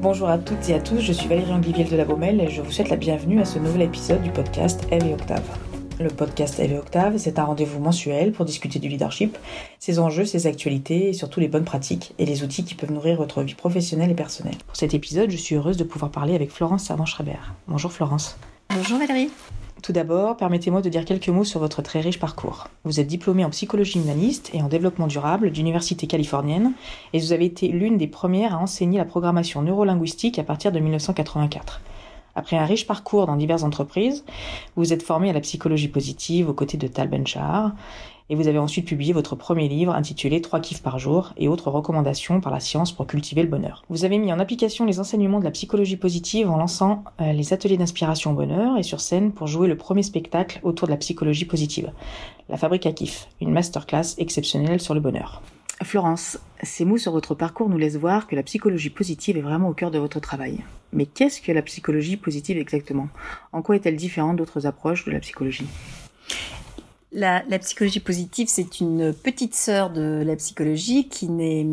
Bonjour à toutes et à tous, je suis Valérie Angliviel de la Baumelle et je vous souhaite la bienvenue à ce nouvel épisode du podcast Eve et Octave. Le podcast Eve et Octave, c'est un rendez-vous mensuel pour discuter du leadership, ses enjeux, ses actualités et surtout les bonnes pratiques et les outils qui peuvent nourrir votre vie professionnelle et personnelle. Pour cet épisode, je suis heureuse de pouvoir parler avec Florence Savant-Schreiber. Bonjour Florence. Bonjour Valérie. Tout d'abord, permettez-moi de dire quelques mots sur votre très riche parcours. Vous êtes diplômée en psychologie humaniste et en développement durable d'Université californienne et vous avez été l'une des premières à enseigner la programmation neurolinguistique à partir de 1984. Après un riche parcours dans diverses entreprises, vous vous êtes formée à la psychologie positive aux côtés de Tal Ben-Shahar et vous avez ensuite publié votre premier livre intitulé Trois kiffs par jour et autres recommandations par la science pour cultiver le bonheur. Vous avez mis en application les enseignements de la psychologie positive en lançant euh, les ateliers d'inspiration bonheur et sur scène pour jouer le premier spectacle autour de la psychologie positive, La Fabrique à kiff, une masterclass exceptionnelle sur le bonheur. Florence, ces mots sur votre parcours nous laissent voir que la psychologie positive est vraiment au cœur de votre travail. Mais qu'est-ce que la psychologie positive exactement? En quoi est-elle différente d'autres approches de la psychologie? La, psychologie positive, c'est une petite sœur de la psychologie qui n'est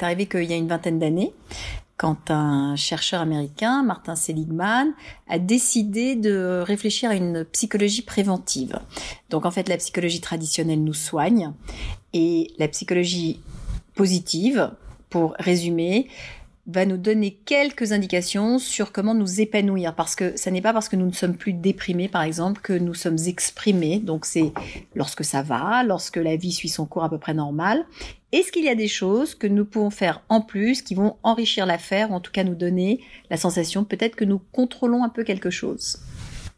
arrivée qu'il y a une vingtaine d'années, quand un chercheur américain, Martin Seligman, a décidé de réfléchir à une psychologie préventive. Donc en fait, la psychologie traditionnelle nous soigne et la psychologie positive, pour résumer, va nous donner quelques indications sur comment nous épanouir. Parce que ça n'est pas parce que nous ne sommes plus déprimés par exemple que nous sommes exprimés. Donc c'est lorsque ça va lorsque la vie suit son cours à peu près normal. Est-ce qu'il y a des choses que nous pouvons faire en plus qui vont enrichir l'affaire ou en tout cas nous donner la sensation peut-être que nous contrôlons un peu quelque chose?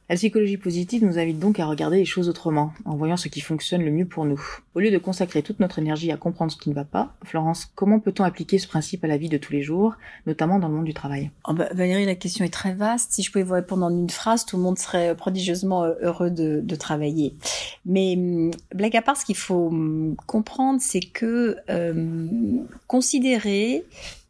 La psychologie positive nous invite donc à regarder les choses autrement, en voyant ce qui fonctionne le mieux pour nous. Au lieu de consacrer toute notre énergie à comprendre ce qui ne va pas, Florence, comment peut-on appliquer ce principe à la vie de tous les jours, notamment dans le monde du travail? Oh bah, Valérie, la question est très vaste. Si je pouvais vous répondre en une phrase, tout le monde serait prodigieusement euh, heureux de, de travailler. Mais hum, blague à part, ce qu'il faut hum, comprendre, c'est que euh, considérer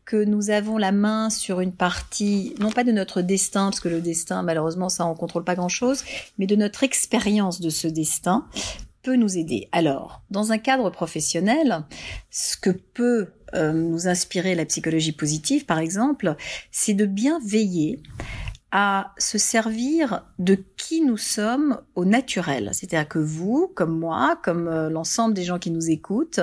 que nous avons la main sur une partie, non pas de notre destin, parce que le destin, malheureusement, ça, on contrôle pas grand-chose, mais de notre expérience de ce destin peut nous aider. Alors, dans un cadre professionnel, ce que peut euh, nous inspirer la psychologie positive, par exemple, c'est de bien veiller à se servir de qui nous sommes au naturel. C'est-à-dire que vous, comme moi, comme euh, l'ensemble des gens qui nous écoutent,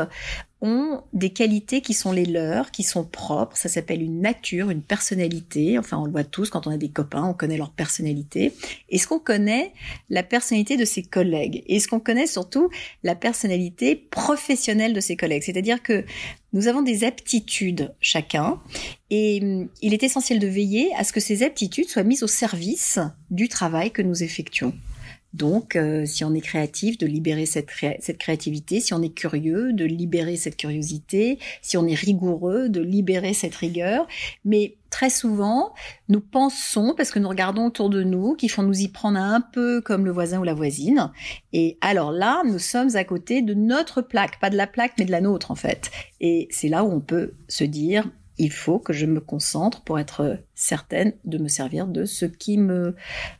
ont des qualités qui sont les leurs, qui sont propres. Ça s'appelle une nature, une personnalité. Enfin, on le voit tous quand on a des copains, on connaît leur personnalité. Est-ce qu'on connaît la personnalité de ses collègues? Est-ce qu'on connaît surtout la personnalité professionnelle de ses collègues? C'est-à-dire que nous avons des aptitudes chacun et hum, il est essentiel de veiller à ce que ces aptitudes soient mises au service du travail que nous effectuons. Donc, euh, si on est créatif, de libérer cette, cette créativité. Si on est curieux, de libérer cette curiosité. Si on est rigoureux, de libérer cette rigueur. Mais très souvent, nous pensons, parce que nous regardons autour de nous, qu'il faut nous y prendre un peu comme le voisin ou la voisine. Et alors là, nous sommes à côté de notre plaque, pas de la plaque, mais de la nôtre en fait. Et c'est là où on peut se dire, il faut que je me concentre pour être certaine de me servir de ce qui me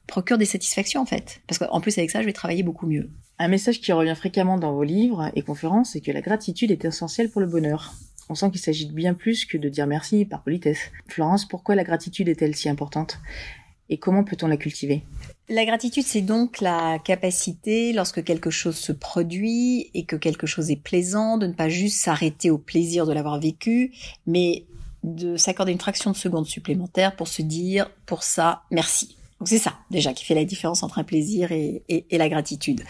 procure des satisfactions en fait. Parce qu'en plus avec ça, je vais travailler beaucoup mieux. Un message qui revient fréquemment dans vos livres et conférences, c'est que la gratitude est essentielle pour le bonheur. On sent qu'il s'agit de bien plus que de dire merci par politesse. Florence, pourquoi la gratitude est-elle si importante? Et comment peut-on la cultiver? La gratitude, c'est donc la capacité, lorsque quelque chose se produit et que quelque chose est plaisant, de ne pas juste s'arrêter au plaisir de l'avoir vécu, mais de s'accorder une fraction de seconde supplémentaire pour se dire pour ça merci. Donc c'est ça déjà qui fait la différence entre un plaisir et, la gratitude.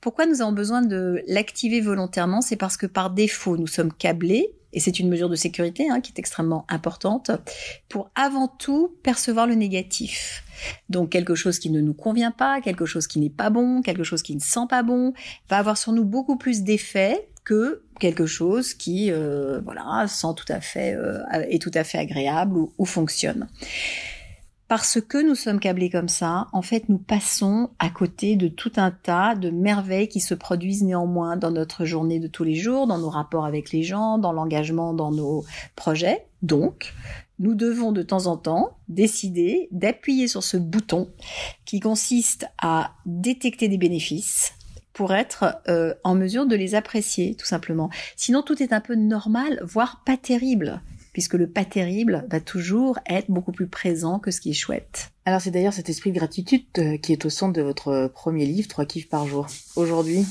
Pourquoi nous avons besoin de l'activer volontairement? C'est parce que par défaut nous sommes câblés et c'est une mesure de sécurité hein, qui est extrêmement importante pour avant tout percevoir le négatif. Donc quelque chose qui ne nous convient pas, quelque chose qui n'est pas bon, quelque chose qui ne sent pas bon, va avoir sur nous beaucoup plus d'effets que quelque chose qui euh, voilà sent tout à fait euh, est tout à fait agréable ou, fonctionne. Parce que nous sommes câblés comme ça, en fait, nous passons à côté de tout un tas de merveilles qui se produisent néanmoins dans notre journée de tous les jours, dans nos rapports avec les gens, dans l'engagement dans nos projets. Donc, nous devons de temps en temps décider d'appuyer sur ce bouton qui consiste à détecter des bénéfices, pour être euh, en mesure de les apprécier, tout simplement. Sinon, tout est un peu normal, voire pas terrible. puisque le pas terrible va toujours être beaucoup plus présent que ce qui est chouette. Alors c'est d'ailleurs cet esprit de gratitude euh, qui est au centre de votre premier livre, Trois kiffs par jour. Aujourd'hui,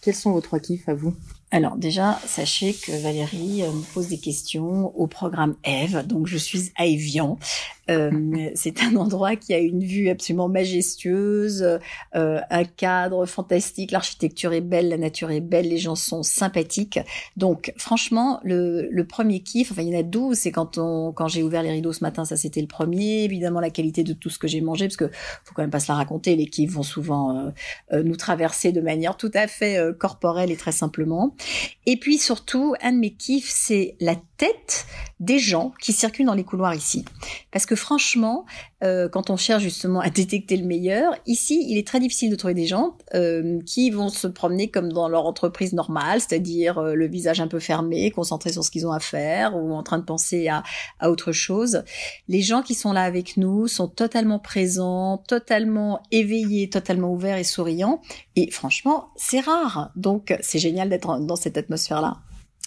quels sont vos trois kiffs à vous? Alors déjà, sachez que Valérie euh, me pose des questions au programme Eve, donc je suis à Evian. Euh, c'est un endroit qui a une vue absolument majestueuse, euh, un cadre fantastique, l'architecture est belle, la nature est belle, les gens sont sympathiques. Donc franchement, le, premier kiff, enfin il y en a 12, c'est quand quand j'ai ouvert les rideaux ce matin, ça c'était le premier. Évidemment la qualité de tout ce que j'ai mangé, parce que faut quand même pas se la raconter, les kiffs vont souvent euh, nous traverser de manière tout à fait corporelle et très simplement. Et puis surtout, un de mes kiffs, c'est la tête des gens qui circulent dans les couloirs ici. Parce que franchement, euh, quand on cherche justement à détecter le meilleur, ici, il est très difficile de trouver des gens euh, qui vont se promener comme dans leur entreprise normale, c'est-à-dire euh, le visage un peu fermé, concentré sur ce qu'ils ont à faire ou en train de penser à, à autre chose. Les gens qui sont là avec nous sont totalement présents, totalement éveillés, totalement ouverts et souriants. Et franchement, c'est rare. Donc, c'est génial d'être dans cette atmosphère-là.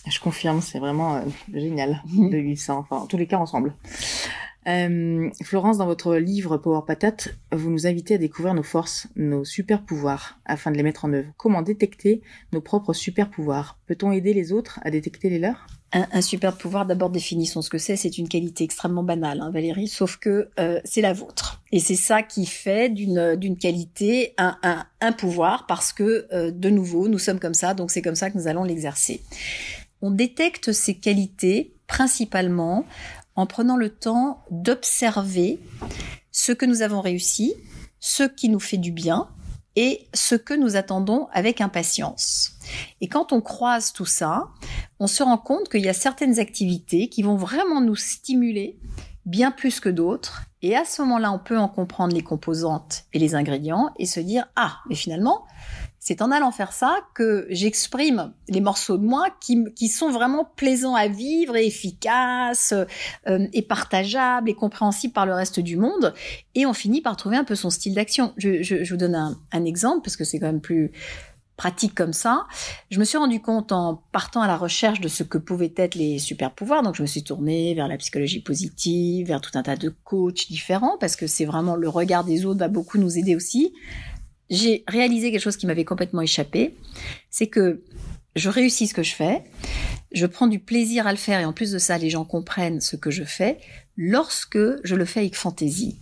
Je confirme, c'est vraiment euh, génial mhm. de vivre ça, enfin, en tous les cas ensemble. Euh, Florence, dans votre livre Power Patate, vous nous invitez à découvrir nos forces, nos super pouvoirs, afin de les mettre en œuvre. Comment détecter nos propres super pouvoirs Peut-on aider les autres à détecter les leurs? Un, super pouvoir, d'abord définissons ce que c'est. C'est une qualité extrêmement banale, hein, Valérie, sauf que euh, c'est la vôtre. Et c'est ça qui fait d'une d'une qualité un, un, un, pouvoir, parce que euh, de nouveau, nous sommes comme ça, donc c'est comme ça que nous allons l'exercer. On détecte ces qualités principalement en prenant le temps d'observer ce que nous avons réussi, ce qui nous fait du bien et ce que nous attendons avec impatience. Et quand on croise tout ça, on se rend compte qu'il y a certaines activités qui vont vraiment nous stimuler bien plus que d'autres. Et à ce moment-là, on peut en comprendre les composantes et les ingrédients et se dire, ah, mais finalement, c'est en allant faire ça que j'exprime les morceaux de moi qui, qui, sont vraiment plaisants à vivre et efficaces euh, et partageables et compréhensibles par le reste du monde. Et on finit par trouver un peu son style d'action. Je, je, je, vous donne un, un exemple parce que c'est quand même plus pratique comme ça. Je me suis rendu compte en partant à la recherche de ce que pouvaient être les super pouvoirs. Donc je me suis tournée vers la psychologie positive, vers tout un tas de coachs différents parce que c'est vraiment le regard des autres va beaucoup nous aider aussi j'ai réalisé quelque chose qui m'avait complètement échappé, c'est que je réussis ce que je fais, je prends du plaisir à le faire et en plus de ça, les gens comprennent ce que je fais lorsque je le fais avec fantaisie.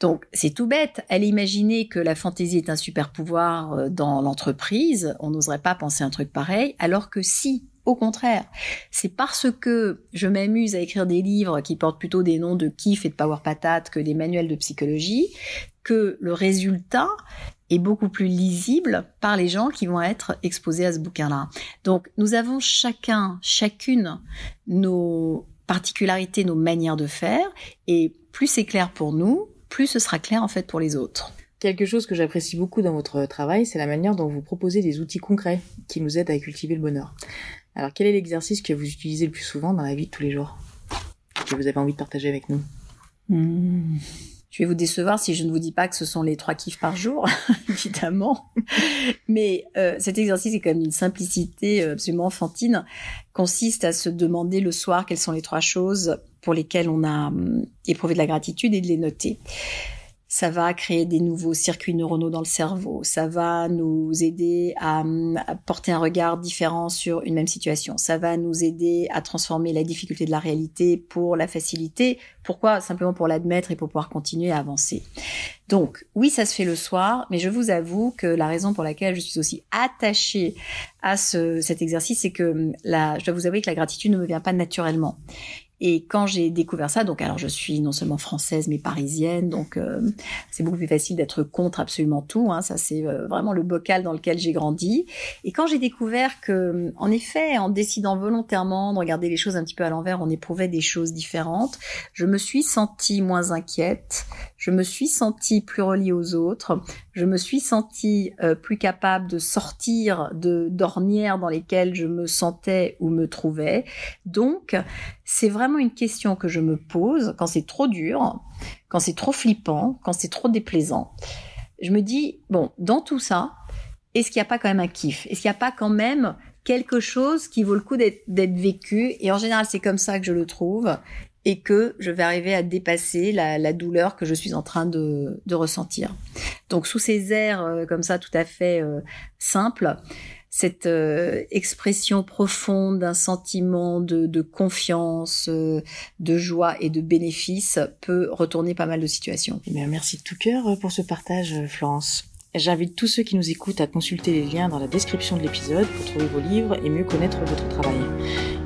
Donc c'est tout bête. Allez imaginer que la fantaisie est un super pouvoir euh, dans l'entreprise, on n'oserait pas penser un truc pareil, alors que si, au contraire, c'est parce que je m'amuse à écrire des livres qui portent plutôt des noms de kiff et de power patate que des manuels de psychologie que le résultat est beaucoup plus lisible par les gens qui vont être exposés à ce bouquin-là. Donc nous avons chacun, chacune nos particularités, nos manières de faire, et plus c'est clair pour nous, plus ce sera clair en fait pour les autres. Quelque chose que j'apprécie beaucoup dans votre travail, c'est la manière dont vous proposez des outils concrets qui nous aident à cultiver le bonheur. Alors quel est l'exercice que vous utilisez le plus souvent dans la vie de tous les jours que vous avez envie de partager avec nous? Hmm. Je vais vous décevoir si je ne vous dis pas que ce sont les trois kiffs par jour, évidemment. Mais euh, cet exercice est quand même une simplicité euh, absolument enfantine, consiste à se demander le soir quelles sont les trois choses pour lesquelles on a hum, éprouvé de la gratitude et de les noter ça va créer des nouveaux circuits neuronaux dans le cerveau, ça va nous aider à, porter un regard différent sur une même situation, ça va nous aider à transformer la difficulté de la réalité pour la facilité. Pourquoi? Simplement pour l'admettre et pour pouvoir continuer à avancer. Donc oui, ça se fait le soir, mais je vous avoue que la raison pour laquelle je suis aussi attachée à ce, cet exercice, c'est que la, je dois vous avouer que la gratitude ne me vient pas naturellement. Et quand j'ai découvert ça, donc alors je suis non seulement française mais parisienne, donc euh, c'est beaucoup plus facile d'être contre absolument tout. Hein, ça c'est euh, vraiment le bocal dans lequel j'ai grandi. Et quand j'ai découvert que, en effet, en décidant volontairement de regarder les choses un petit peu à l'envers, on éprouvait des choses différentes, je me suis sentie moins inquiète, je me suis sentie plus reliée aux autres, je me suis sentie euh, plus capable de sortir de d'ornières dans lesquelles je me sentais ou me trouvais. Donc c'est vraiment une question que je me pose quand c'est trop dur, quand c'est trop flippant, quand c'est trop déplaisant. Je me dis, bon, dans tout ça, est-ce qu'il n'y a pas quand même un kiff? Est-ce qu'il n'y a pas quand même quelque chose qui vaut le coup d'être vécu? Et en général, c'est comme ça que je le trouve et que je vais arriver à dépasser la, douleur que je suis en train de, ressentir. Donc sous ces airs euh, comme ça tout à fait euh, simples, cette euh, expression profonde d'un sentiment de, confiance, de joie et de bénéfice peut retourner pas mal de situations. Eh merci de tout cœur pour ce partage, Florence. J'invite tous ceux qui nous écoutent à consulter les liens dans la description de l'épisode pour trouver vos livres et mieux connaître votre travail.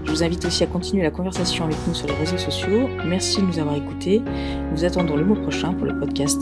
Je vous invite aussi à continuer la conversation avec nous sur les réseaux sociaux. Merci de nous avoir écoutés. Nous attendons le mois prochain pour le podcast